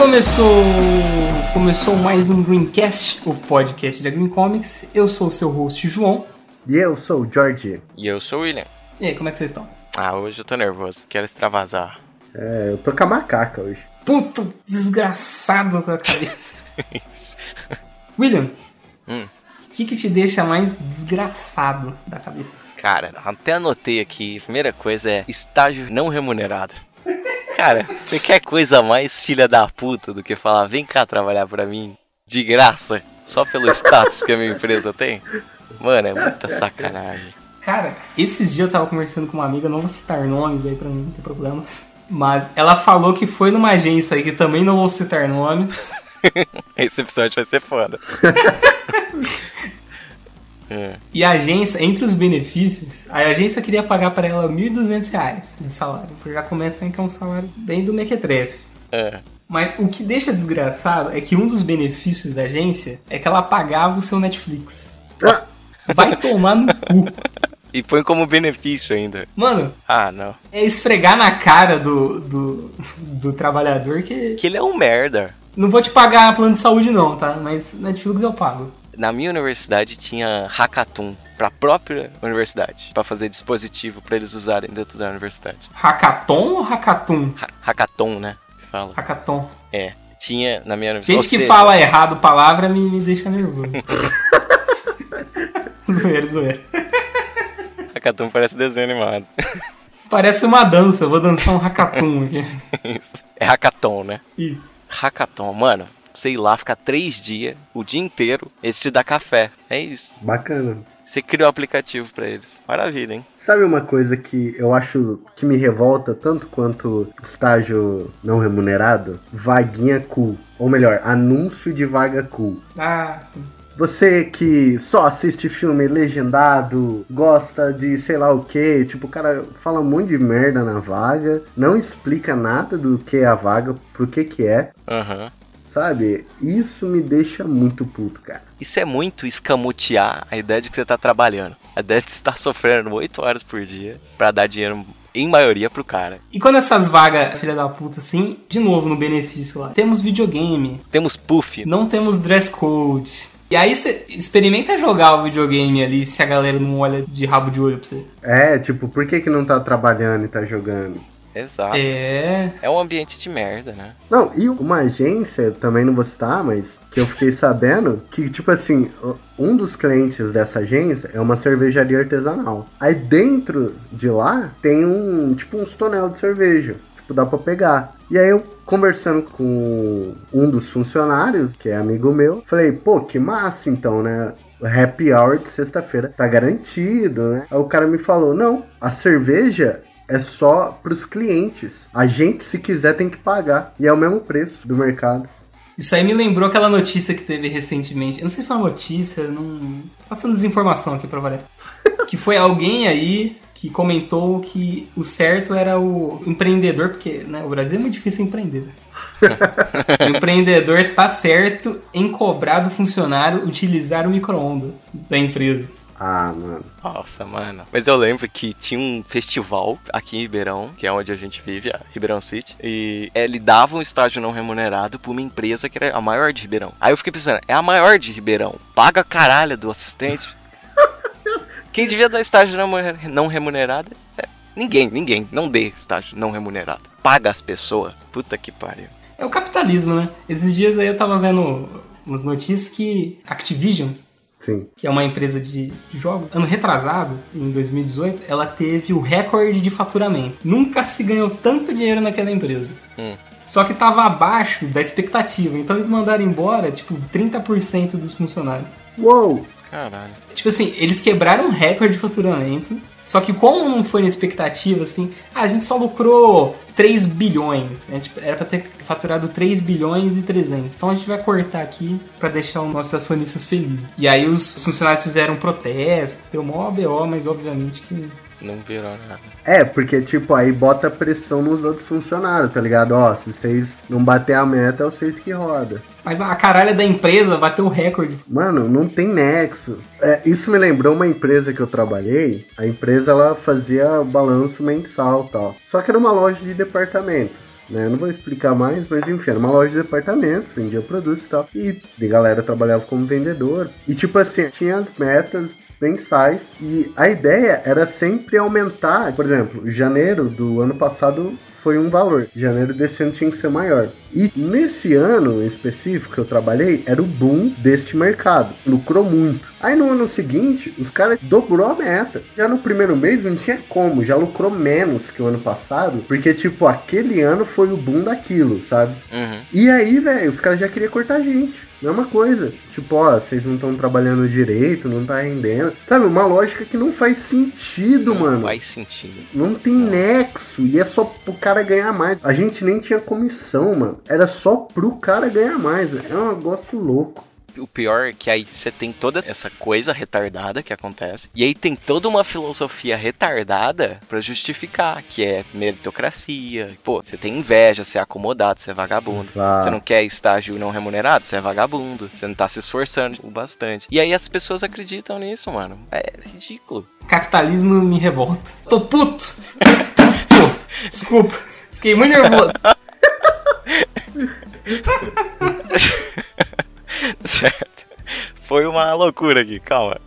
Começou, começou mais um Greencast, o podcast da Green Comics. Eu sou o seu host, João. E eu sou o George. E eu sou o William. E aí, como é que vocês estão? Ah, hoje eu tô nervoso, quero extravasar. É, eu tô com a macaca hoje. Puto desgraçado com a cabeça. William, Hum. o que, que te deixa mais desgraçado da cabeça? Cara, até anotei aqui, a primeira coisa é estágio não remunerado. Cara, você quer coisa mais filha da puta do que falar, vem cá trabalhar pra mim de graça, só pelo status que a minha empresa tem? Mano, é muita sacanagem. Cara, esses dias eu tava conversando com uma amiga, não vou citar nomes aí pra não ter problemas. Mas ela falou que foi numa agência aí que também não vou citar nomes. Esse episódio vai ser foda. É. E a agência, entre os benefícios, a agência queria pagar pra ela 1.200 reais de salário. Porque já começa que é um salário bem do mequetrefe. É. Mas o que deixa desgraçado é que um dos benefícios da agência é que ela pagava o seu Netflix. Ah, Vai tomar no cu. E põe como benefício ainda. Mano, Ah, não. é esfregar na cara do, do, do trabalhador que. Que ele é um merda. Não vou te pagar plano de saúde, não, tá? Mas Netflix eu pago. Na minha universidade tinha hackathon pra própria universidade, pra fazer dispositivo pra eles usarem dentro da universidade. Hackathon ou hackathon? Ha- hackathon, né? que Fala. Hackathon. É. Tinha na minha universidade. Gente que fala errado palavra me, me deixa nervoso. zoeira, zoeira. Hackathon parece desenho animado. Parece uma dança, eu vou dançar um hackathon aqui. Isso. É hackathon, né? Isso. Hackathon, mano. Sei lá, ficar três dias, o dia inteiro, eles te dão café. É isso. bacana. Você cria o aplicativo pra eles. Maravilha, hein? Sabe uma coisa que eu acho que me revolta tanto quanto estágio não remunerado? Vaguinha cool. Ou melhor, anúncio de vaga cool. Ah, sim. Você que só assiste filme legendado, gosta de sei lá o que, tipo, o cara fala um monte de merda na vaga, não explica nada do que é a vaga, pro que que é, Aham. Sabe? Isso me deixa muito puto, cara. Isso é muito escamotear a ideia de que você tá trabalhando. A ideia de que você tá sofrendo 8 horas por dia pra dar dinheiro, em maioria, pro cara. E quando essas vagas, filha da puta, assim, de novo no benefício lá, temos videogame, Temos puff. não temos dress code. E aí você experimenta jogar o videogame ali se a galera não olha de rabo de olho pra você. É, tipo, por que que não tá trabalhando e tá jogando? Exato. É. É um ambiente de merda, né? Não, e uma agência, também não vou citar, mas que eu fiquei sabendo que, tipo assim, um dos clientes dessa agência é uma cervejaria artesanal. Aí dentro de lá tem um, tipo, uns tonel de cerveja. Tipo, dá pra pegar. E aí eu conversando com um dos funcionários, que é amigo meu, falei, pô, que massa então, né? Happy hour de sexta-feira tá garantido, né? Aí o cara me falou, não, a cerveja é só pros clientes. A gente, se quiser, tem que pagar. E é o mesmo preço do mercado. Isso aí me lembrou aquela notícia que teve recentemente. Eu não sei se foi uma notícia, não. Tô Passando desinformação aqui pra variar. que foi alguém aí que comentou que o certo era o empreendedor, porque né, o Brasil é muito difícil empreender. o empreendedor tá certo em cobrar do funcionário utilizar o micro-ondas da empresa. Ah, mano. Nossa, mano. Mas eu lembro que tinha um festival aqui em Ribeirão, que é onde a gente vive, a Ribeirão City, e ele dava um estágio não remunerado pra uma empresa que era a maior de Ribeirão. Aí eu fiquei pensando, é a maior de Ribeirão. Paga a caralho do assistente. Quem devia dar estágio não remunerado é ninguém, ninguém. Não dê estágio não remunerado. Paga as pessoas. Puta que pariu. É o capitalismo, né? Esses dias aí eu tava vendo umas notícias que Activision, Sim. que é uma empresa de, de jogos, ano retrasado, em 2018, ela teve o recorde de faturamento. Nunca se ganhou tanto dinheiro naquela empresa. Hum. Só que tava abaixo da expectativa. Então eles mandaram embora, tipo, 30% dos funcionários. Uou! Caralho. Tipo assim, eles quebraram um recorde de faturamento. Só que como não foi na expectativa, assim, a gente só lucrou 3 bilhões. né? Tipo, era pra ter faturado 3 bilhões e 300. Então a gente vai cortar aqui pra deixar os nossos acionistas felizes. E aí os funcionários fizeram um protesto, deu mó BO, mas obviamente que Não virou nada. É, porque, tipo, aí bota pressão nos outros funcionários, tá ligado? Ó, se vocês não bater a meta, é vocês que roda. Mas a caralha da empresa bateu o recorde. Mano, não tem nexo. É, isso me lembrou uma empresa que eu trabalhei. A empresa, ela fazia balanço mensal e tal. Só que era uma loja de departamentos. Né? Eu não vou explicar mais, mas enfim, era uma loja de departamentos, vendia produtos e tal. E a galera trabalhava como vendedor. E tipo assim, tinha as metas mensais e a ideia era sempre aumentar. Por exemplo, janeiro do ano passado foi um valor. Janeiro desse ano tinha que ser maior. E nesse ano específico que eu trabalhei, era o boom deste mercado. Lucrou muito. Aí no ano seguinte, os caras dobrou a meta. Já no primeiro mês não tinha como, já lucrou menos que o ano passado, porque tipo, aquele ano foi o boom daquilo, sabe? Uhum. E aí, velho, os caras já queriam cortar a gente. Mesma coisa. Tipo, ó, vocês não estão trabalhando direito, não tá rendendo. Sabe, uma lógica que não faz sentido, Não mano. faz sentido. Não tem nexo. E é só pro cara ganhar mais. A gente nem tinha comissão, mano. Era só pro cara ganhar mais. É um negócio louco. O pior é que aí você tem toda essa coisa retardada que acontece. E aí tem toda uma filosofia retardada pra justificar, que é meritocracia. Pô, você tem inveja, você é acomodado, você é vagabundo. Exato. Você não quer estágio não remunerado, você é vagabundo. Você não tá se esforçando o bastante. E aí as pessoas acreditam nisso, mano. É ridículo. Capitalismo me revolta. Tô puto! Pô, desculpa. Fiquei muito nervoso. certo. Foi uma loucura aqui, calma.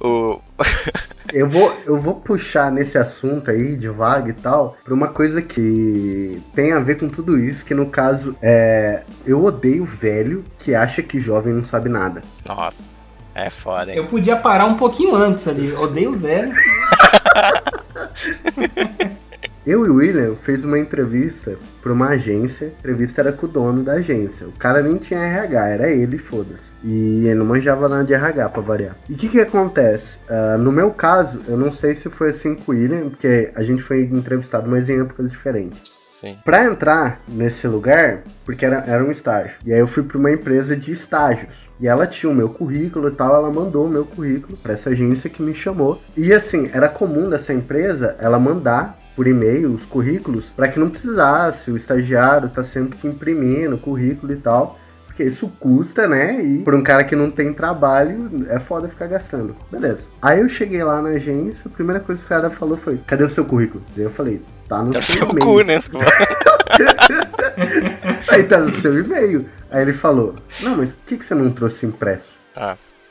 O. Eu vou, eu vou puxar nesse assunto aí de vaga e tal, pra uma coisa que tem a ver com tudo isso, que no caso é. Eu odeio velho que acha que jovem não sabe nada. Nossa, é foda, hein? Eu podia parar um pouquinho antes ali. Odeio o velho. Eu e o William fez uma entrevista pra uma agência. A entrevista era com o dono da agência. O cara nem tinha RH, era ele, foda-se. E ele não manjava nada de RH pra variar. E o que que acontece? Ah, no meu caso, eu não sei se foi assim com o William, porque a gente foi entrevistado, mas em épocas diferentes. Sim. Pra entrar nesse lugar, porque era, era um estágio. E aí eu fui pra uma empresa de estágios. E ela tinha o meu currículo e tal, ela mandou o meu currículo pra essa agência que me chamou. E assim, era comum dessa empresa ela mandar por e-mail os currículos para que não precisasse o estagiário tá sempre imprimindo o currículo e tal. Porque isso custa, né? E por um cara que não tem trabalho, é foda ficar gastando. Beleza. Aí eu cheguei lá na agência, a primeira coisa que o cara falou foi: Cadê o seu currículo? Daí eu falei: Tá no o seu seu e-mail. cu, né? Aí tá no seu e-mail. Aí ele falou: Não, mas por que, que você não trouxe impresso?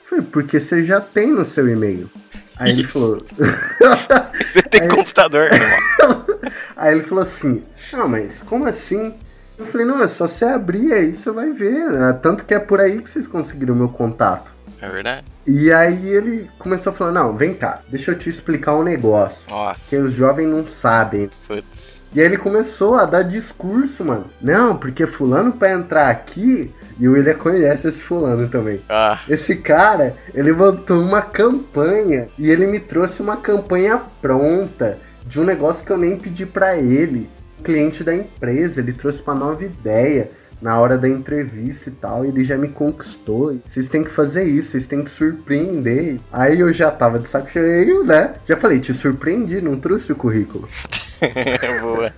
Eu falei, porque você já tem no seu e-mail. Aí ele Isso. falou. Você tem Aí- computador, irmão. Aí ele falou assim: Não, mas como assim? Eu falei: Não, é só você abrir aí, você vai ver. né? Tanto que é por aí que vocês conseguiram o meu contato. É verdade? E aí ele começou a falar: Não, vem cá, deixa eu te explicar um negócio. Que Nossa. os jovens não sabem. Putz. E aí ele começou a dar discurso, mano. Não, porque fulano pra entrar aqui. E o William conhece esse fulano também. Ah, Esse cara, ele montou uma campanha e ele me trouxe uma campanha pronta de um negócio que eu nem pedi pra ele. Cliente da empresa, ele trouxe uma nova ideia na hora da entrevista e tal, e ele já me conquistou. Vocês têm que fazer isso, vocês têm que surpreender. Aí eu já tava de saco cheio, né? Já falei, te surpreendi, não trouxe o currículo. boa.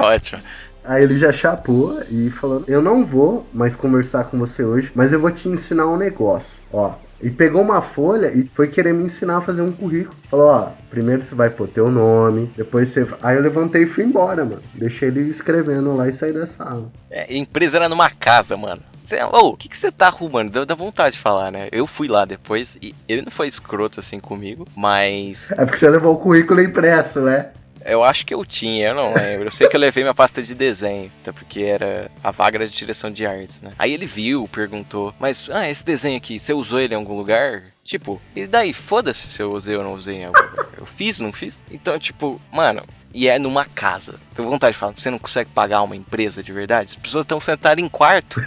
Ótimo. Aí ele já chapou e falou: Eu não vou mais conversar com você hoje, mas eu vou te ensinar um negócio. Ó. E pegou uma folha e foi querer me ensinar a fazer um currículo. Falou: Ó, primeiro você vai pôr teu nome, depois você. Aí eu levantei e fui embora, mano. Deixei ele escrevendo lá e saí da sala. É, a empresa era numa casa, mano. Cê, ô, o que, você tá arrumando? Deu, dá vontade de falar, né? Eu fui lá depois e ele não foi escroto assim comigo, mas É porque você levou o currículo impresso, né? Eu acho que eu tinha, eu não lembro. Eu sei que eu levei minha pasta de desenho, até porque era a vaga de direção de artes, né? Aí ele viu, perguntou, mas, ah, esse desenho aqui, você usou ele em algum lugar? Tipo, e daí, foda-se se eu usei ou não usei em algum lugar. Eu fiz, não fiz? Então, tipo, mano, e é numa casa. Tenho vontade de falar, você não consegue pagar uma empresa de verdade? As pessoas estão sentadas em quarto.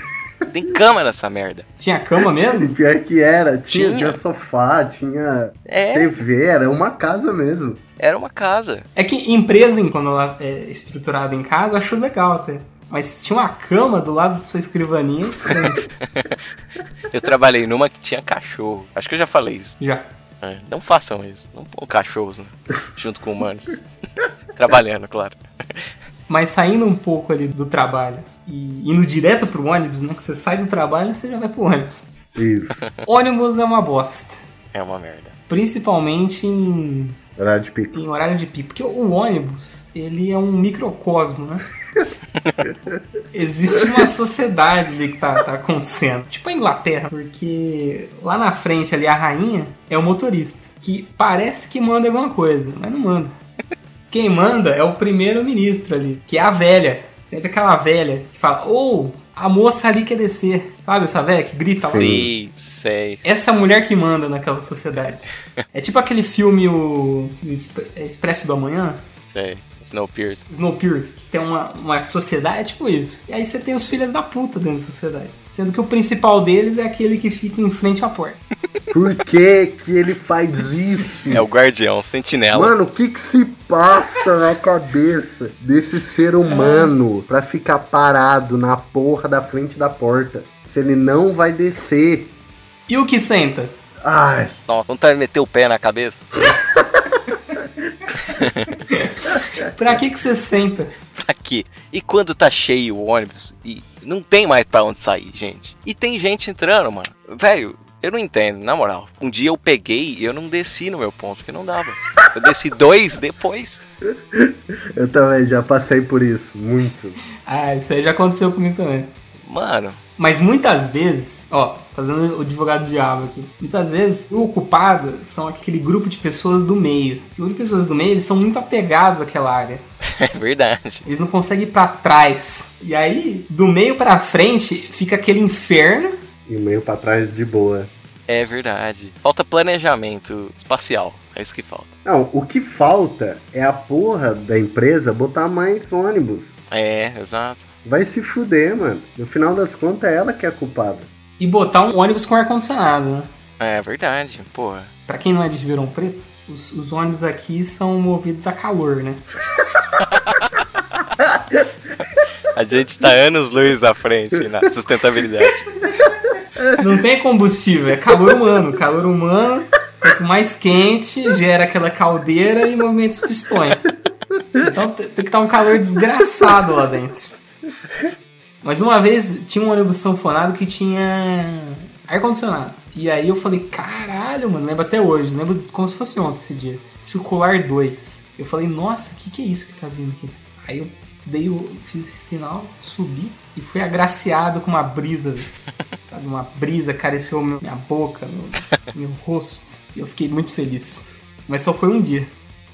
Tem cama nessa merda. Tinha cama E mesmo? pior que era. Tinha, Tinha. tinha sofá, tinha É, TV, era uma casa mesmo. era uma casa. É que empresa, quando ela é estruturada em casa, eu acho legal até. Mas tinha uma cama do lado de sua escrivaninha, é estranho. Eu trabalhei numa que tinha cachorro. Acho que eu já falei isso. Já. É, não façam isso. Não põam cachorros né, junto com humanos. Trabalhando, claro. Mas saindo um pouco ali do trabalho e indo direto pro ônibus, né? Que você sai do trabalho e você já vai pro ônibus. Isso. Ônibus é uma bosta. É uma merda. Principalmente em, Horário de pico. em horário de pico. Porque o ônibus, ele é um microcosmo, né? Existe uma sociedade ali que tá, tá acontecendo. Tipo a Inglaterra, porque lá na frente ali a rainha é o motorista, que parece que manda alguma coisa, mas não manda. Quem manda é o primeiro-ministro ali, que é a velha. Sempre aquela velha que fala, ou oh, a moça ali quer descer. Sabe essa velha que grita lá? Sim, sei. Essa mulher que manda naquela sociedade. é tipo aquele filme, o Expresso do Amanhã. Sei, Snowpiercer. Snowpiercer, que tem uma, uma sociedade, é tipo isso. E aí você tem os filhos da puta dentro da sociedade. Sendo que o principal deles é aquele que fica em frente à porta. Por que que ele faz isso? É o guardião, sentinela. Mano, o que que se passa na cabeça desse ser humano pra ficar parado na porra da frente da porta? Se ele não vai descer. E o que senta? Ai. Não, não tá meter o pé na cabeça? pra que que você senta? Pra quê? E quando tá cheio o ônibus e não tem mais pra onde sair, gente. E tem gente entrando, mano. Velho, eu não entendo, na moral. Um dia eu peguei e eu não desci no meu ponto, porque não dava. Eu desci dois depois. Eu também já passei por isso, muito. Ah, isso aí já aconteceu comigo também. Mano. Mas muitas vezes, ó, fazendo o advogado do diabo aqui, muitas vezes o culpado são aquele grupo de pessoas do meio. O grupo de pessoas do meio, eles são muito apegados àquela área. É verdade. Eles não conseguem ir pra trás. E aí, do meio pra frente, fica aquele inferno. E o meio pra trás de boa. É verdade. Falta planejamento espacial. É isso que falta. Não, o que falta é a porra da empresa botar mais ônibus. É, exato. Vai se fuder, mano. No final das contas, é ela que é a culpada. E botar um ônibus com ar-condicionado, né? É verdade, porra. Pra quem não é de Ribeirão Preto, os, os ônibus aqui são movidos a calor, né? a gente tá anos luz à frente na sustentabilidade. Não tem combustível, é calor humano. Calor humano, quanto mais quente, gera aquela caldeira e movimenta os pistões. Então tem que estar um calor desgraçado lá dentro. Mas uma vez tinha um ônibus sanfonado que tinha ar-condicionado. E aí eu falei, caralho, mano, lembro até hoje, lembro como se fosse ontem esse dia. Circular 2. Eu falei, nossa, o que, que é isso que tá vindo aqui? Aí eu dei o, fiz esse sinal, subi e fui agraciado com uma brisa, sabe? Uma brisa acariciou minha boca, meu, meu rosto. E eu fiquei muito feliz. Mas só foi um dia.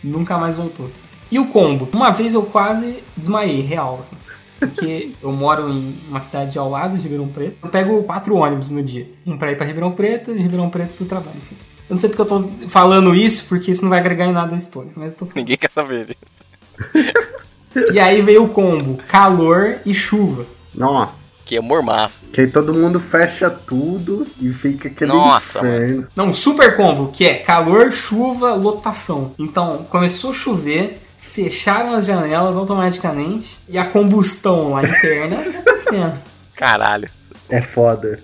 Nunca mais voltou. E o combo? Uma vez eu quase desmaiei, real, assim. Porque eu moro em uma cidade ao lado de Ribeirão Preto. Eu pego quatro ônibus no dia. Um pra ir pra Ribeirão Preto e Ribeirão Preto pro trabalho, enfim. Eu não sei porque eu tô falando isso, porque isso não vai agregar em nada na história. Mas eu tô falando. Ninguém quer saber disso. E aí veio o combo: calor e chuva. Nossa. Que é mormaço. Que aí todo mundo fecha tudo e fica aquele Nossa, inferno. Não, um super combo, que é calor, chuva, lotação. Então, começou a chover, fecharam as janelas automaticamente e a combustão lá interna acontecendo. Caralho. É foda.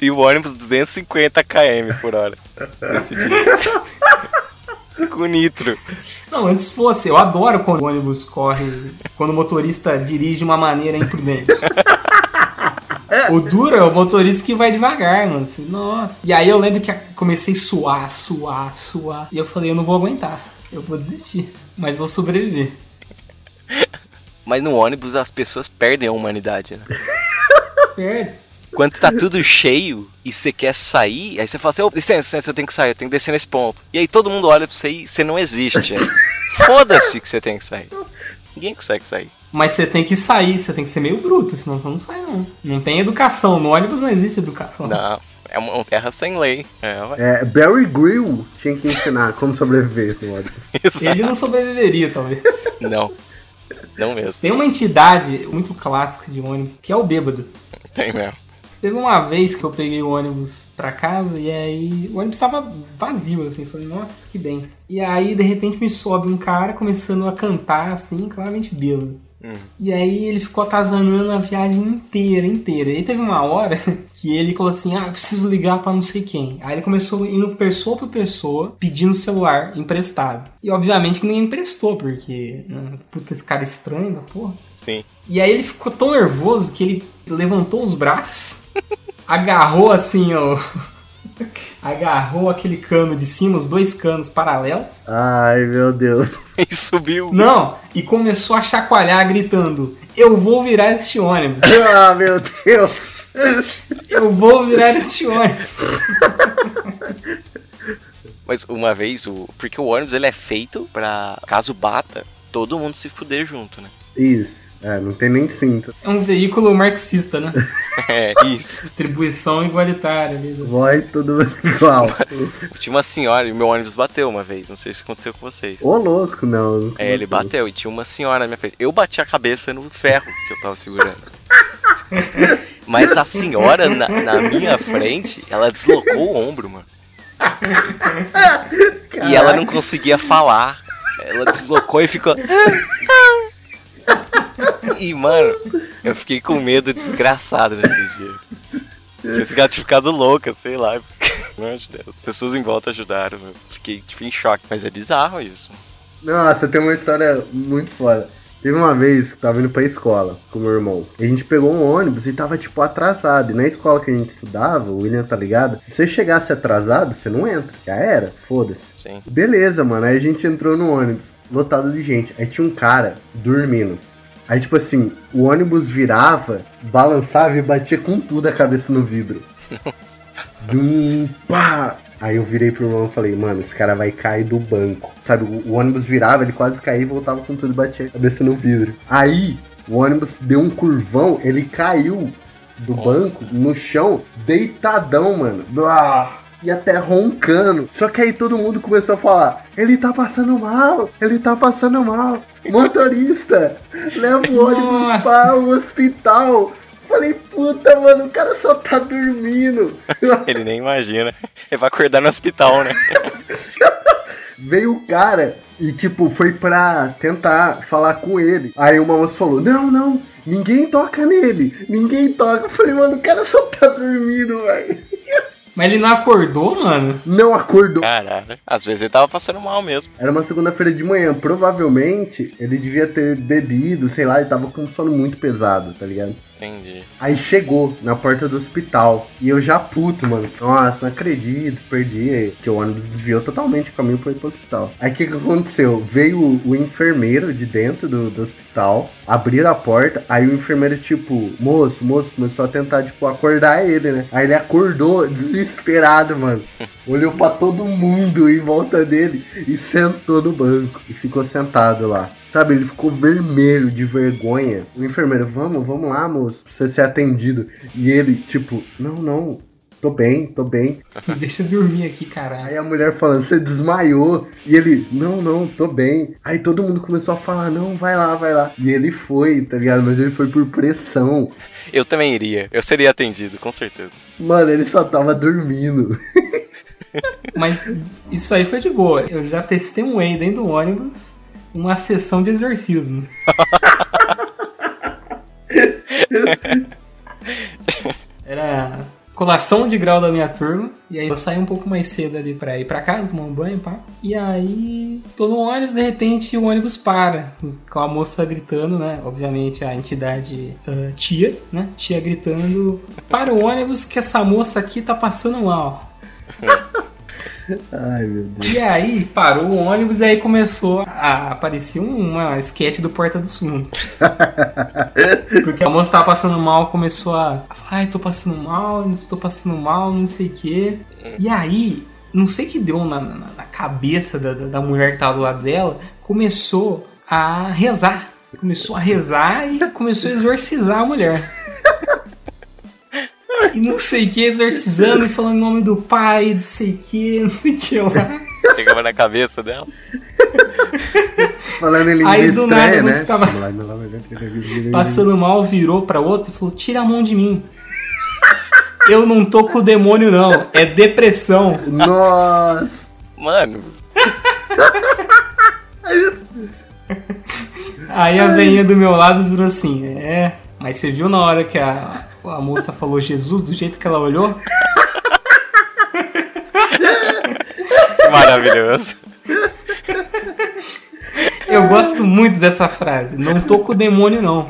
E o ônibus 250 km por hora. Nesse dia. Com nitro. Não, antes fosse, eu adoro quando o ônibus corre, quando o motorista dirige de uma maneira imprudente. O duro é o motorista que vai devagar, mano. Assim, nossa. E aí eu lembro que comecei a suar, suar, suar. E eu falei, eu não vou aguentar. Eu vou desistir. Mas vou sobreviver. Mas no ônibus as pessoas perdem a humanidade, né? Perde. Quando tá tudo cheio e você quer sair, aí você fala assim, oh, licença, licença, eu tenho que sair, eu tenho que descer nesse ponto. E aí todo mundo olha pra você e você não existe. Foda-se que você tem que sair. Ninguém consegue sair. Mas você tem que sair, você tem que ser meio bruto, senão você não sai, não. Não tem educação. No ônibus não existe educação. Não, é uma terra sem lei. É, é Barry Grill tinha que ensinar como sobreviver no ônibus. Ele não sobreviveria, talvez. Não. Não mesmo. Tem uma entidade muito clássica de ônibus, que é o bêbado. Tem mesmo. Teve uma vez que eu peguei o ônibus pra casa e aí o ônibus tava vazio, assim. Falei, nossa, que benção. E aí, de repente, me sobe um cara começando a cantar, assim, claramente bêbado. Hum. E aí ele ficou atazanando a viagem inteira, inteira. E aí teve uma hora que ele falou assim: Ah, preciso ligar pra não sei quem. Aí ele começou indo pessoa por pessoa, pedindo celular emprestado. E obviamente que ninguém emprestou, porque. Né, puta, esse cara é estranho da porra. Sim. E aí ele ficou tão nervoso que ele levantou os braços, agarrou assim, ó. Agarrou aquele cano de cima, os dois canos paralelos. Ai, meu Deus. E subiu. Não, e começou a chacoalhar, gritando: eu vou virar este ônibus. Ah, meu Deus. Eu vou virar este ônibus. Mas uma vez, o. Porque o ônibus ele é feito pra, caso bata, todo mundo se fuder junto, né? Isso. É, não tem nem cinto. É um veículo marxista, né? É, isso. Distribuição igualitária ali. dos- Vai mundo igual. Tinha uma senhora e meu ônibus bateu uma vez. Não sei se aconteceu com vocês. Ô, louco, não. É, ele bateu e tinha uma senhora na minha frente. Eu bati a cabeça no ferro que eu tava segurando. Mas a senhora na, na minha frente, ela deslocou o ombro, mano. E ela não conseguia falar. Ela deslocou e ficou. E, mano, eu fiquei com medo desgraçado nesse dia. Pensei que ela tinha ficado louca, sei lá. Meu Deus, As pessoas em volta ajudaram. Eu fiquei tipo, em choque. Mas é bizarro isso. Nossa, tem uma história muito foda. Teve uma vez que eu tava indo pra escola com meu irmão. E a gente pegou um ônibus e tava, tipo, atrasado. E na escola que a gente estudava, o William tá ligado? Se você chegasse atrasado, você não entra. Já era, foda-se. Sim. Beleza, mano. Aí a gente entrou no ônibus, lotado de gente. Aí tinha um cara dormindo. Aí, tipo assim, o ônibus virava, balançava e batia com tudo a cabeça no vidro. Dum, pá! Aí eu virei pro irmão e falei, mano, esse cara vai cair do banco. Sabe, o, o ônibus virava, ele quase caía e voltava com tudo e batia a cabeça no vidro. Aí, o ônibus deu um curvão, ele caiu do Nossa. banco no chão, deitadão, mano. Blá! E até roncando. Só que aí todo mundo começou a falar: ele tá passando mal, ele tá passando mal. Motorista, leva o ônibus Nossa. para o hospital. Falei, puta, mano, o cara só tá dormindo. Ele nem imagina. Ele vai acordar no hospital, né? Veio o cara e, tipo, foi pra tentar falar com ele. Aí uma moça falou: Não, não, ninguém toca nele, ninguém toca. Eu falei, mano, o cara só tá dormindo, velho. Mas ele não acordou, mano? Não acordou. Caralho. Às vezes ele tava passando mal mesmo. Era uma segunda-feira de manhã. Provavelmente ele devia ter bebido, sei lá, e tava com um sono muito pesado, tá ligado? Entendi. Aí chegou na porta do hospital. E eu já puto, mano. Nossa, não acredito, perdi. Que o ônibus desviou totalmente o caminho pra ir pro hospital. Aí o que, que aconteceu? Veio o, o enfermeiro de dentro do, do hospital, abriram a porta. Aí o enfermeiro, tipo, moço, moço, começou a tentar, tipo, acordar ele, né? Aí ele acordou desesperado, mano. Olhou pra todo mundo em volta dele e sentou no banco. E ficou sentado lá. Sabe, ele ficou vermelho de vergonha. O enfermeiro, vamos, vamos lá, moço, pra você ser atendido. E ele, tipo, não, não, tô bem, tô bem. Deixa eu dormir aqui, caralho. Aí a mulher falando, você desmaiou. E ele, não, não, tô bem. Aí todo mundo começou a falar, não, vai lá, vai lá. E ele foi, tá ligado? Mas ele foi por pressão. Eu também iria. Eu seria atendido, com certeza. Mano, ele só tava dormindo. Mas isso aí foi de boa. Eu já testemunhei dentro do ônibus uma sessão de exorcismo. Era colação de grau da minha turma. E aí eu saí um pouco mais cedo ali pra ir pra casa, tomar um banho, pá. E aí, tô no ônibus, de repente o ônibus para. Com a moça gritando, né? Obviamente a entidade ah, tia, né? Tia gritando: Para o ônibus que essa moça aqui tá passando mal. Ai, meu Deus. E aí parou o ônibus e aí começou a aparecer um- uma sketch do Porta dos Fundos. Porque a moça tava passando mal, começou a a falar, ai, tô passando mal, não estou passando mal, não sei o quê. E aí, não sei o que deu na, na- na cabeça da, da- da mulher que tava do lado dela, começou a rezar. Começou a rezar e começou a exorcizar a mulher. E não sei o que, exorcizando e falando em nome do pai, não sei o que, não sei o que lá. Pegava na cabeça dela. Falando em língua Aí, do estranha, nada, né? você tava Passando mal, virou pra outro e falou: Tira a mão de mim. Eu não tô com o demônio, não. É depressão. Nossa. Mano, Aí a veinha do meu lado virou assim: É, mas você viu na hora que a, a moça falou Jesus, do jeito que ela olhou? maravilhoso. Eu gosto muito dessa frase. Não tô com o demônio, não.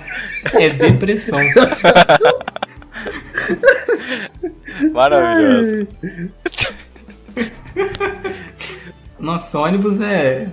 É depressão. Maravilhoso. Nossa, ônibus é.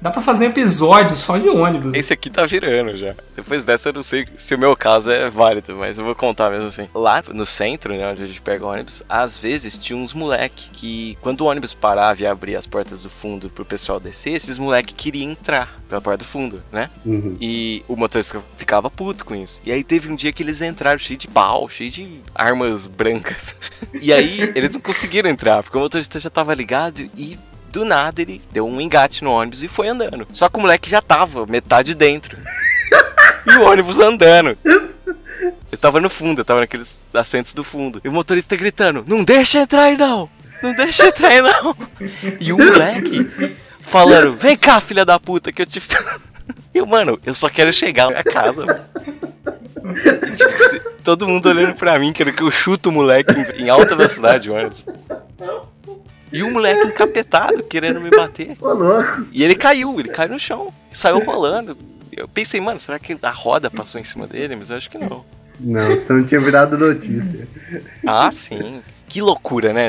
Dá pra fazer um episódio só de ônibus. Esse aqui tá virando já. Depois dessa eu não sei se o meu caso é válido, mas eu vou contar mesmo assim. Lá no centro, né, onde a gente pega o ônibus, às vezes tinha uns moleque que, quando o ônibus parava e abria as portas do fundo pro pessoal descer, esses moleque queriam entrar pela porta do fundo, né? Uhum. E o motorista ficava puto com isso. E aí teve um dia que eles entraram cheio de pau, cheio de armas brancas. E aí eles não conseguiram entrar, porque o motorista já tava ligado e do nada ele deu um engate no ônibus e foi andando. Só que o moleque já tava metade dentro. e o ônibus andando. Eu tava no fundo, eu tava naqueles assentos do fundo. E o motorista gritando: Não deixa entrar aí não! Não deixa entrar aí não! E o moleque falando: Vem cá, filha da puta, que eu te. E eu, mano, eu só quero chegar na casa. tipo, todo mundo olhando pra mim, querendo que eu chuto o moleque em, em alta velocidade, ônibus. E o moleque encapetado, querendo me bater. Ô, louco. E ele caiu, ele caiu no chão. Saiu rolando. Eu pensei, mano, será que a roda passou em cima dele? Mas eu acho que não. Não, você não tinha virado notícia. Ah, sim. Que loucura, né?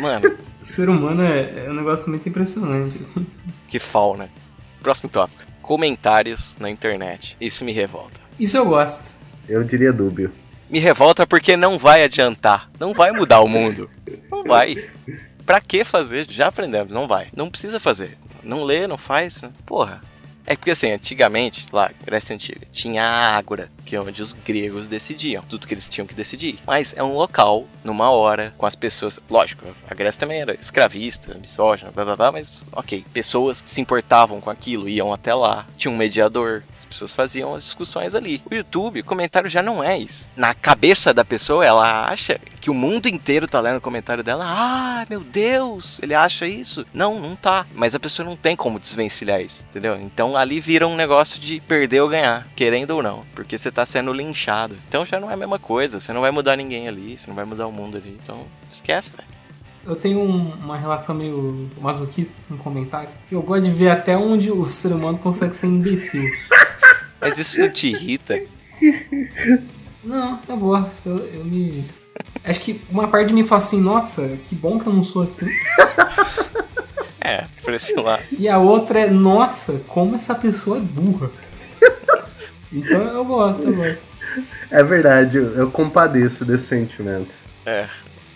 Mano, O ser humano é, é um negócio muito impressionante. que fauna. Próximo tópico. Comentários na internet. Isso me revolta. Isso eu gosto. Eu diria dúbio. Me revolta porque não vai adiantar. Não vai mudar o mundo. Não vai. Pra que fazer? Já aprendemos, não vai. Não precisa fazer. Não lê, não faz. Porra. É porque assim, antigamente, lá, Grécia Antiga, tinha a Ágora, que é onde os gregos decidiam, tudo que eles tinham que decidir. Mas é um local, numa hora, com as pessoas. Lógico, a Grécia também era escravista, misógina, blá blá blá, mas ok. Pessoas se importavam com aquilo, iam até lá, tinha um mediador, as pessoas faziam as discussões ali. O YouTube, o comentário já não é isso. Na cabeça da pessoa, ela acha que o mundo inteiro tá lendo o comentário dela. Ah, meu Deus, ele acha isso. Não, não tá. Mas a pessoa não tem como desvencilhar isso, entendeu? Então ali vira um negócio de perder ou ganhar, querendo ou não. Porque você tá sendo linchado. Então já não é a mesma coisa. Você não vai mudar ninguém ali, você não vai mudar o mundo ali. Então esquece, velho. Eu tenho um- uma relação meio masoquista com comentário. Eu gosto de ver até onde o ser humano consegue ser imbecil. Mas isso não te irrita. Não, eu gosto. Eu, eu me. Acho que uma parte de mim fala assim, nossa, que bom que eu não sou assim. É, por esse lado. E a outra é, nossa, como essa pessoa é burra. Então eu gosto, gosto. É verdade, eu, compadeço desse sentimento. É.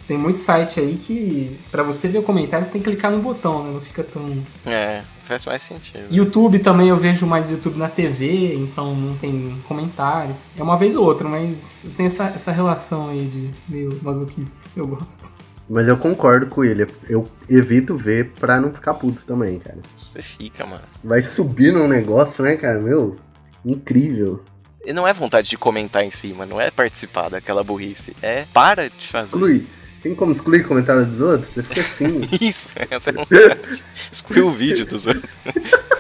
Tem muito site aí que, pra você ver o comentário, você tem que clicar no botão, né? Não fica tão. É, faz mais sentido. YouTube também eu vejo mais YouTube na TV, então não tem comentários. É uma vez ou outra, mas tem essa, essa relação aí de meio masoquista. Eu gosto. Mas eu concordo com ele. Eu evito ver pra não ficar puto também, cara. Você fica, mano. Vai subir num negócio, né, cara? Meu, incrível. E não é vontade de comentar em cima, não é participar daquela burrice. É para de fazer. Exclui. Tem como excluir comentário dos outros? Você fica assim. Isso, essa é vontade. Excluir o vídeo dos outros.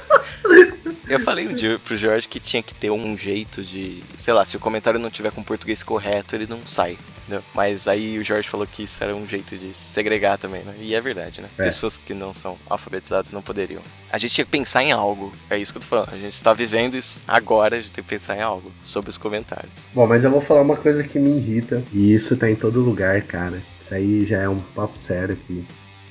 Eu falei um dia pro Jorge que tinha que ter um jeito de. Sei lá, se o comentário não tiver com português correto, ele não sai, entendeu? Mas aí o Jorge falou que isso era um jeito de segregar também, né? E é verdade, né? É. Pessoas que não são alfabetizadas não poderiam. A gente tinha que pensar em algo. É isso que eu tô falando. A gente está vivendo isso agora, a gente tem que pensar em algo sobre os comentários. Bom, mas eu vou falar uma coisa que me irrita. E isso tá em todo lugar, cara. Isso aí já é um papo sério aqui.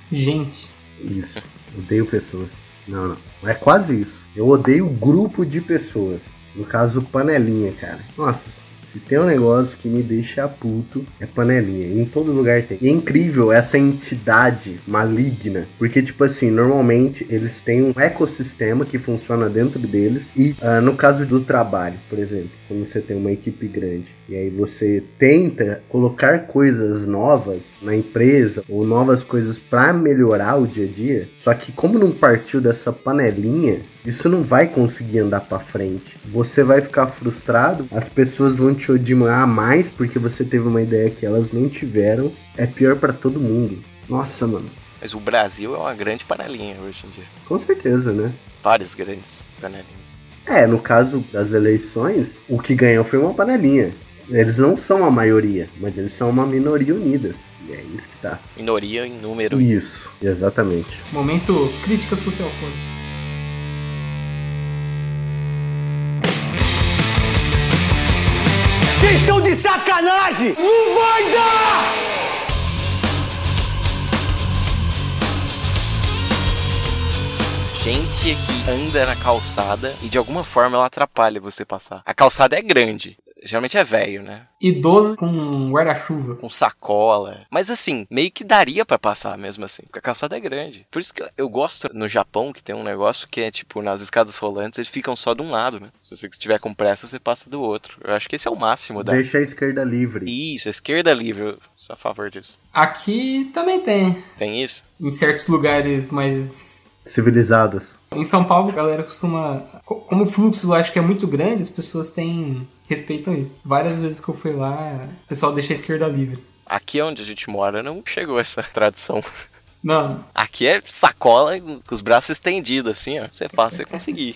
Gente, Isso. Odeio pessoas. Não, não. É quase isso. Eu odeio grupo de pessoas. No caso, panelinha, cara. Nossa, se tem um negócio que me deixa puto, é panelinha. Em todo lugar tem. E é incrível essa entidade maligna. Porque, tipo assim, normalmente eles têm um ecossistema que funciona dentro deles. E ah, no caso do trabalho, por exemplo, quando você tem uma equipe grande e aí você tenta colocar coisas novas na empresa ou novas coisas para melhorar o dia a dia, só que como não partiu dessa panelinha, isso não vai conseguir andar para frente. Você vai ficar frustrado, as pessoas vão te odiar mais porque você teve uma ideia que elas não tiveram. É pior para todo mundo. Nossa, mano. Mas o Brasil é uma grande panelinha hoje em dia. Com certeza, né? Várias grandes panelinhas. É, no caso das eleições, o que ganhou foi uma panelinha. Eles não são a maioria, mas eles são uma minoria unidas. E é isso que tá. Minoria em número. Isso, exatamente. momento crítica social fone. Estão de sacanagem! Não vai dar! gente que anda na calçada e de alguma forma ela atrapalha você passar. A calçada é grande. Geralmente é velho, né? Idoso com guarda-chuva. Com sacola. Mas assim, meio que daria pra passar mesmo assim. Porque a calçada é grande. Por isso que eu gosto no Japão que tem um negócio que é tipo, nas escadas rolantes eles ficam só de um lado, né? Se você estiver com pressa, você passa do outro. Eu acho que esse é o máximo da. Deixa a esquerda livre. Isso, a esquerda livre. Eu sou a favor disso. Aqui também tem. Tem isso? Em certos lugares mais Civilizados. Em São Paulo, a galera costuma. co- Como o fluxo eu acho que é muito grande, as pessoas têm. Respeitam isso. Várias vezes que eu fui lá, o pessoal deixa a esquerda livre. Aqui onde a gente mora não chegou essa tradição. Não. Aqui é sacola com os braços estendidos, assim, ó. Você faz, você conseguir.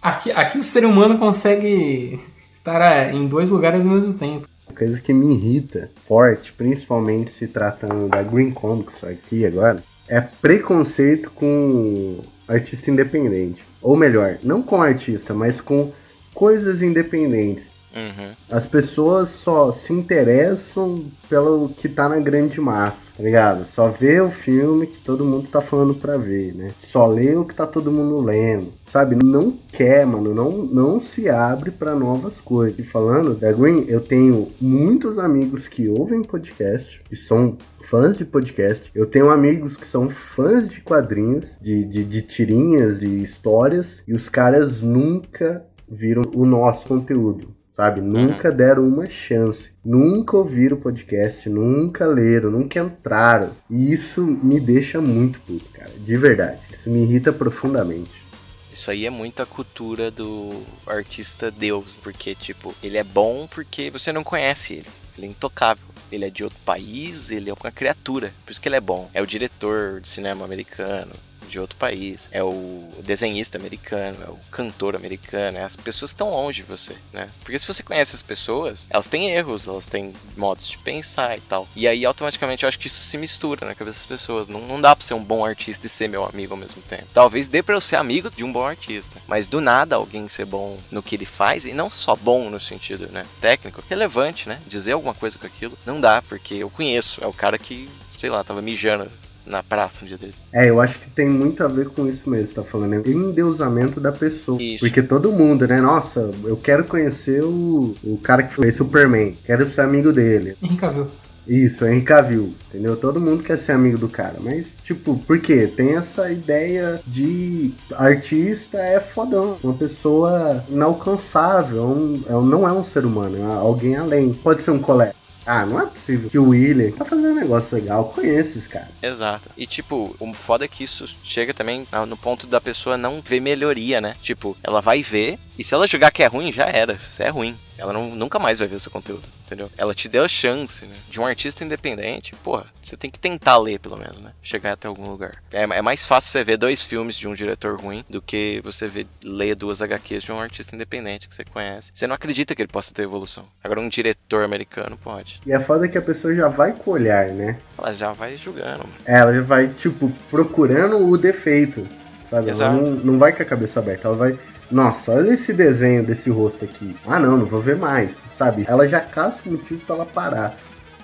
Aqui, aqui o ser humano consegue estar ah, em dois lugares ao mesmo tempo. Coisa que me irrita forte, principalmente se tratando da Green Comics aqui agora, é preconceito com artista independente. Ou melhor, não com artista, mas com coisas independentes. Uhum. As pessoas só se interessam pelo que tá na grande massa, tá ligado? Só vê o filme que todo mundo tá falando pra ver, né? Só lê o que tá todo mundo lendo, sabe? Não quer, mano, não, não se abre pra novas coisas. E falando da Green, eu tenho muitos amigos que ouvem podcast, que são fãs de podcast. Eu tenho amigos que são fãs de quadrinhos, de, de, de tirinhas, de histórias, e os caras nunca viram o nosso conteúdo sabe? Nunca deram uma chance, nunca ouviram o podcast, nunca leram, nunca entraram. E isso me deixa muito puto, cara, de verdade. Isso me irrita profundamente. Isso aí é muito a cultura do artista Deus, porque, tipo, ele é bom porque você não conhece ele. Ele é intocável. Ele é de outro país, ele é uma criatura. Por isso que ele é bom. É o diretor de cinema americano de outro país, é o desenhista americano, é o cantor americano, é as pessoas estão longe de você, né? Porque se você conhece as pessoas, elas têm erros, elas têm modos de pensar e tal. E aí automaticamente eu acho que isso se mistura na cabeça das pessoas. Não, não dá pra ser um bom artista e ser meu amigo ao mesmo tempo. Talvez dê pra eu ser amigo de um bom artista, mas do nada alguém ser bom no que ele faz, e não só bom no sentido, né, técnico, relevante, né? Dizer alguma coisa com aquilo, não dá, porque eu conheço, é o cara que, sei lá, tava mijando na praça um dia desse. É, eu acho que tem muito a ver com isso mesmo, tá falando, é o endeusamento da pessoa. Isso. Porque todo mundo, né, nossa, eu quero conhecer o, o cara que foi Superman, quero ser amigo dele. Cavill. Isso, Henry Cavill, entendeu? Todo mundo quer ser amigo do cara, mas, tipo, por quê? Tem essa ideia de artista é fodão, uma pessoa inalcançável, um- é um- não é um ser humano, é alguém além. Pode ser um colega. Ah, não é possível que o William tá fazendo um negócio legal, conheço esse cara. Exato. E tipo, o foda é que isso chega também no ponto da pessoa não ver melhoria, né? Tipo, ela vai ver e se ela julgar que é ruim, já era. Você é ruim. Ela não, nunca mais vai ver o seu conteúdo, entendeu? Ela te deu a chance, né? De um artista independente, porra, você tem que tentar ler pelo menos, né? Chegar até algum lugar. É, é mais fácil você ver dois filmes de um diretor ruim do que você ver, ler duas HQs de um artista independente que você conhece. Você não acredita que ele possa ter evolução. Agora, um diretor americano pode. E é foda que a pessoa já vai com o olhar, né? Ela já vai julgando, mano. Ela já vai, tipo, procurando o defeito, sabe? Ela Exato. não, não vai com a cabeça aberta, ela vai. Nossa, olha esse desenho desse rosto aqui. Ah, não, não vou ver mais, sabe? Ela já caça o motivo pra ela parar.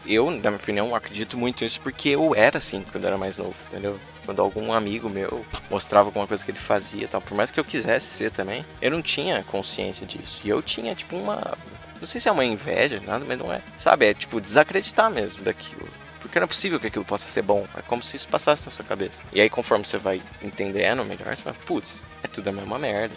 eu, na minha opinião, acredito muito nisso porque eu era assim quando eu era mais novo, entendeu? Quando algum amigo meu mostrava alguma coisa que ele fazia tal, por mais que eu quisesse ser também, eu não tinha consciência disso. E eu tinha, tipo, uma. Não sei se é uma inveja, nada, mas não é. Sabe? É tipo desacreditar mesmo daquilo. Porque não é possível que aquilo possa ser bom. É como se isso passasse na sua cabeça. E aí, conforme você vai entendendo melhor, você fala, putz, é tudo a mesma merda.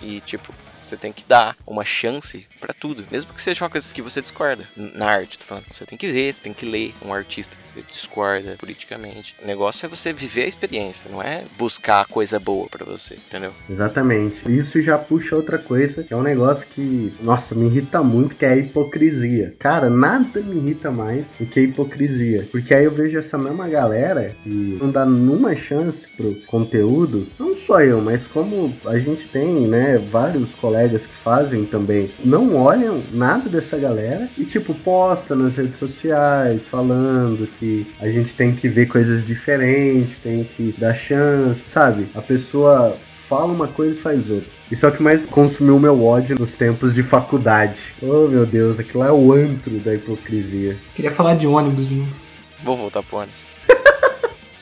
E, tipo, você tem que dar uma chance pra tudo. Mesmo que seja uma coisa que você discorda. Na arte, tô falando. Você tem que ver, você tem que ler um artista que você discorda politicamente. O negócio é você viver a experiência, não é buscar a coisa boa pra você, entendeu? Exatamente. Isso já puxa outra coisa, que é um negócio que, nossa, me irrita muito, que é a hipocrisia. Cara, nada me irrita mais do que a hipocrisia. Porque aí eu vejo essa mesma galera que não dá numa chance pro conteúdo, não só eu, mas como a gente tem, né, vários colegas que fazem também, não olham nada dessa galera e, tipo, posta nas redes sociais falando que a gente tem que ver coisas diferentes, tem que dar chance, sabe? A pessoa fala uma coisa e faz outra. Isso é o que mais consumiu meu ódio nos tempos de faculdade. Oh meu Deus, aquilo é o antro da hipocrisia. Queria falar de ônibus novo. Vou voltar pro ônibus.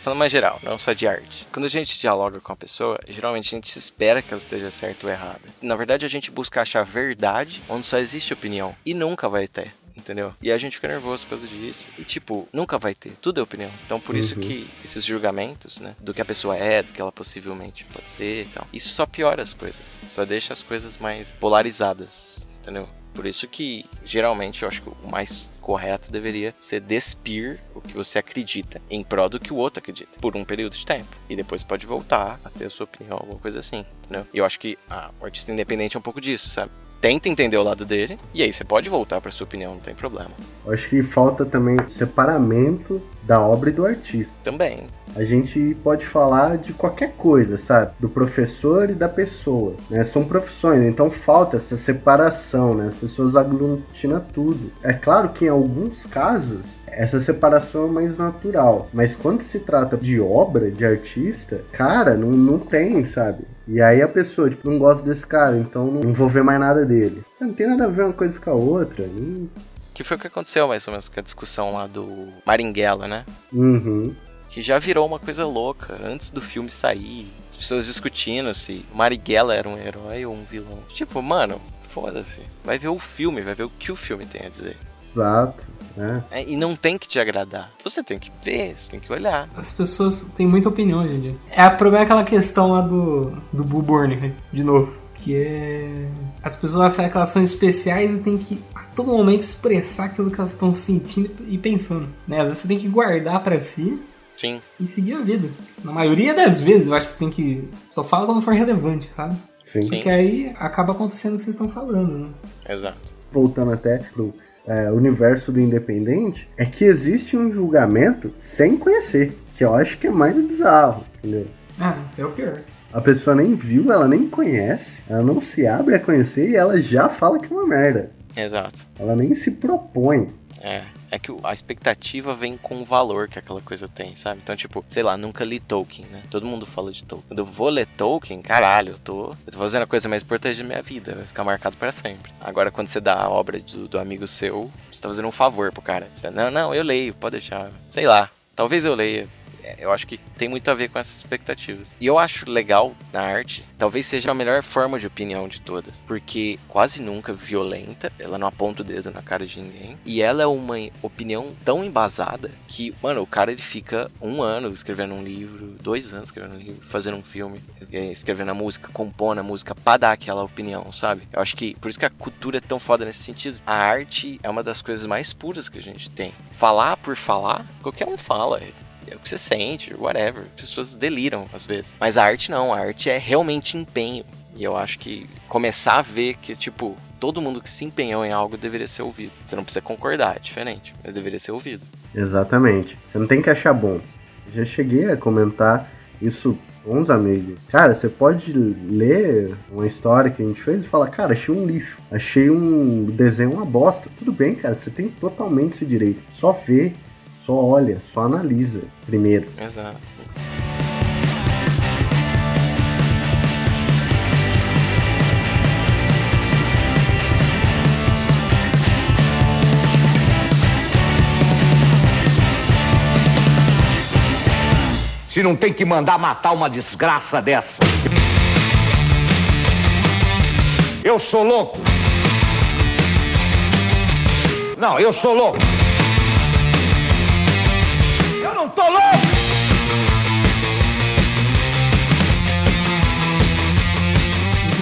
Falando mais geral, não só de arte. Quando a gente dialoga com a pessoa, geralmente a gente se espera que ela esteja certa ou errada. Na verdade, a gente busca achar verdade onde só existe opinião. E nunca vai ter entendeu? E a gente fica nervoso por causa disso. E, tipo, nunca vai ter. Tudo é opinião. Então, por isso Uhum. que esses julgamentos, né? Do que a pessoa é, do que ela possivelmente pode ser e tal. Isso só piora as coisas. Só deixa as coisas mais polarizadas, entendeu? Por isso que, geralmente, eu acho que o mais correto deveria ser despir o que você acredita em prol do que o outro acredita, por um período de tempo. E depois pode voltar a ter a sua opinião, alguma coisa assim, entendeu? E eu acho que ah, o artista independente é um pouco disso, sabe? Tenta entender o lado dele, e aí você pode voltar pra sua opinião, não tem problema. Eu acho que falta também separamento da obra e do artista. Também. A gente pode falar de qualquer coisa, sabe? Do professor e da pessoa, né? São profissões, então falta essa separação, né? As pessoas aglutinam tudo. É claro que em alguns casos essa separação é mais natural, mas quando se trata de obra, de artista, cara, não, não tem, sabe? E aí a pessoa, tipo, não gosta desse cara, então não vou ver mais nada dele. Não tem nada a ver uma coisa com a outra. Não... Que foi o que aconteceu mais ou menos com a discussão lá do Maringuela, né? Uhum. que já virou uma coisa louca antes do filme sair. As pessoas discutindo se Marighella era um herói ou um vilão. Tipo, mano, foda-se. Vai ver o filme, vai ver o que o filme tem a dizer. Exato, né? É, e não tem que te agradar. Você tem que ver, você tem que olhar. As pessoas têm muita opinião hoje em dia. É, o problema é aquela questão lá do, do Bull Burning, né? de novo. Que é. As pessoas acham que elas são especiais e tem que a todo momento expressar aquilo que elas estão sentindo e pensando. Né? Às vezes você tem que guardar pra si Sim, e seguir a vida. Na maioria das vezes, eu acho que você tem que. Só fala quando for relevante, sabe? Sim. Sim. Porque aí acaba acontecendo o que vocês estão falando, né? exato. voltando até pro é, universo do independente, é que existe um julgamento sem conhecer, que eu acho que é mais bizarro, entendeu? Ah, isso é o pior. A pessoa nem viu, ela nem conhece, ela não se abre a conhecer e ela já fala que é uma merda. Exato. Ela nem se propõe. É. É que a expectativa vem com o valor que aquela coisa tem, sabe? Então, tipo, sei lá, nunca li Tolkien, né? Todo mundo fala de Tolkien. Quando eu vou ler Tolkien, caralho, eu tô, eu tô fazendo a coisa mais importante da minha vida. Vai ficar marcado para sempre. Agora, quando você dá a obra do, do amigo seu, você tá fazendo um favor pro cara. Você tá, não, não, eu leio, pode deixar. Sei lá, talvez eu leia. É, Eu acho que tem muito a ver com essas expectativas. E eu acho legal na arte, talvez seja a melhor forma de opinião de todas. Porque quase nunca violenta, ela não aponta o dedo na cara de ninguém. E ela é uma opinião tão embasada que, mano, o cara ele fica um ano escrevendo um livro, dois anos escrevendo um livro, fazendo um filme, eh, escrevendo a música, compondo a música pra dar aquela opinião, sabe? Eu acho que por isso que a cultura é tão foda nesse sentido. A arte é uma das coisas mais puras que a gente tem. Falar por falar, qualquer um fala. É o que você sente, whatever. As pessoas deliram às vezes. Mas a arte não, a arte é realmente empenho. E eu acho que começar a ver que, tipo, todo mundo que se empenhou em algo deveria ser ouvido. Você não precisa concordar, é diferente, mas deveria ser ouvido. Exatamente. Você não tem que achar bom. Já cheguei a comentar isso com uns amigos. Cara, você pode ler uma história que a gente fez e falar, cara, achei um lixo. Achei um desenho uma bosta. Tudo bem, cara, você tem totalmente esse direito. Só vê, só olha, só analisa primeiro. Exato. Se não tem que mandar matar uma desgraça dessa. Eu sou louco. Não, eu sou louco. Tô louco!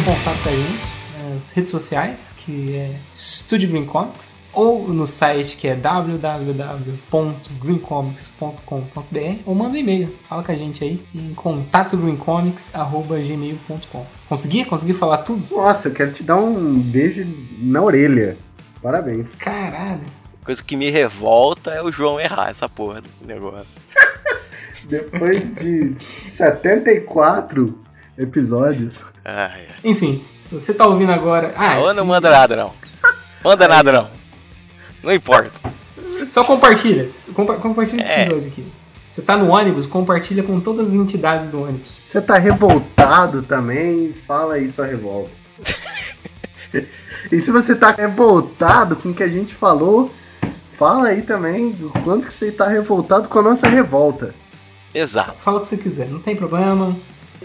Contato com a gente nas redes sociais, que é Studio Green Comics, ou no site que é www.greencomics.com.br, ou manda um e-mail, fala com a gente aí em contatogreencomics.gmail.com. Consegui? Consegui falar tudo? Nossa, eu quero te dar um beijo na orelha. Parabéns. Caralho. Coisa que me revolta é o João errar essa porra desse negócio. Depois de 74 episódios. Ai, ai. Enfim, se você tá ouvindo agora. Ah, Ou esse- não manda nada, não. Manda nada, não. Não importa. Só compartilha. Compa- compartilha esse É. episódio aqui. Você tá no ônibus, compartilha com todas as entidades do ônibus. Você tá revoltado também? Fala aí sua revolta. e se você tá revoltado com o que a gente falou, fala aí também do quanto que você tá revoltado com a nossa revolta. Exato. Fala o que você quiser, não tem problema.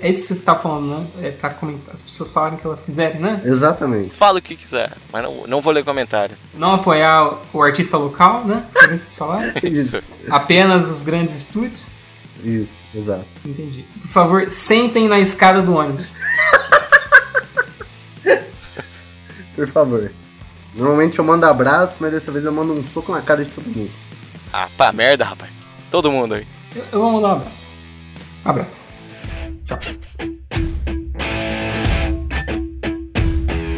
É isso que você está falando, né? É pra comentar. As pessoas falarem o que elas quiserem, né? Exatamente. Fala o que quiser, mas não, não vou ler comentário. Não apoiar o artista local, né? Como vocês falaram. Isso, Apenas os grandes estúdios. isso, exato. Entendi. Por favor, sentem na escada do ônibus. Por favor. Normalmente eu mando abraço, mas dessa vez eu mando um soco na cara de todo mundo. Ah, pá, merda, rapaz. Todo mundo aí. Eu, eu vou mandar um abraço. Abraço. Tchau.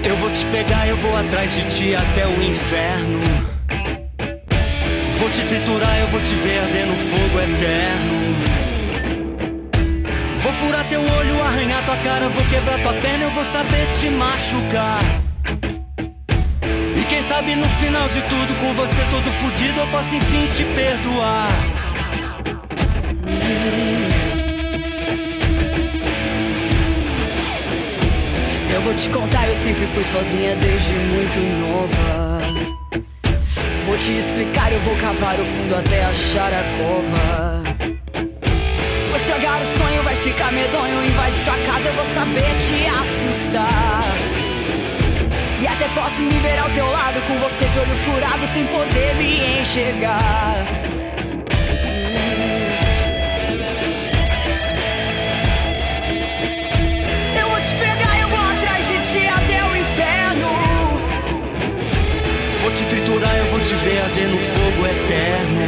Eu vou te pegar, eu vou atrás de ti até o inferno. Vou te triturar, eu vou te ver no fogo eterno. Vou furar teu olho, arranhar tua cara, vou quebrar tua perna, eu vou saber te machucar. Sabe no final de tudo, com você todo fudido, eu posso enfim te perdoar. Eu vou te contar, eu sempre fui sozinha desde muito nova. Vou te explicar, eu vou cavar o fundo até achar a cova. Vou estragar o sonho, vai ficar medonho, invade tua casa, eu vou saber te assustar. Até posso me ver ao teu lado, com você de olho furado, sem poder me enxergar. Eu vou te pegar, eu vou atrás de ti até o inferno. Vou te triturar, eu vou te ver arder no fogo eterno.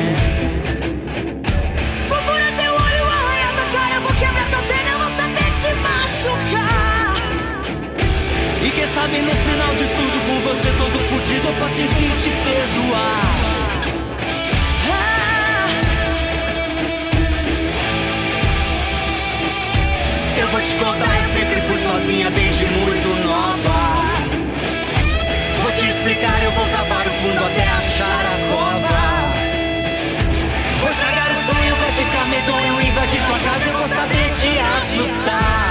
Vou furar teu olho, arranhar tua cara, vou quebrar tua perna, eu vou saber te machucar. E quem sabe no final de tudo, Eu vou te contar, eu sempre fui sozinha desde muito nova. Vou te explicar, eu vou cavar o fundo até achar a cova. Vou estragar o sonho, vai ficar medonho, invadir tua casa, eu vou saber te assustar.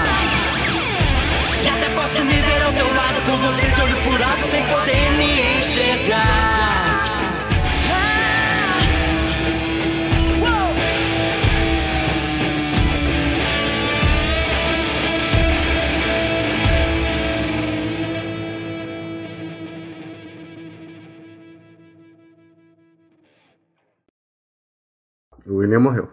E até posso me ver ao teu lado com você de olho furado sem poder me enxergar. William morreu.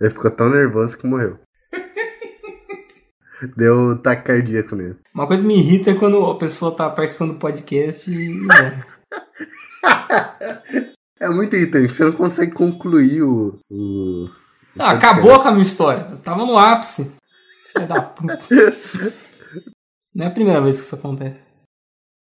Ele ficou tão nervoso que morreu. Deu taque cardíaco nele. Uma coisa que me irrita é quando a pessoa tá participando do podcast e. morre. É muito irritante, você não consegue concluir o. o... Ah, acabou com a minha história. Eu tava no ápice. Filha da puta. Não é a primeira vez que isso acontece.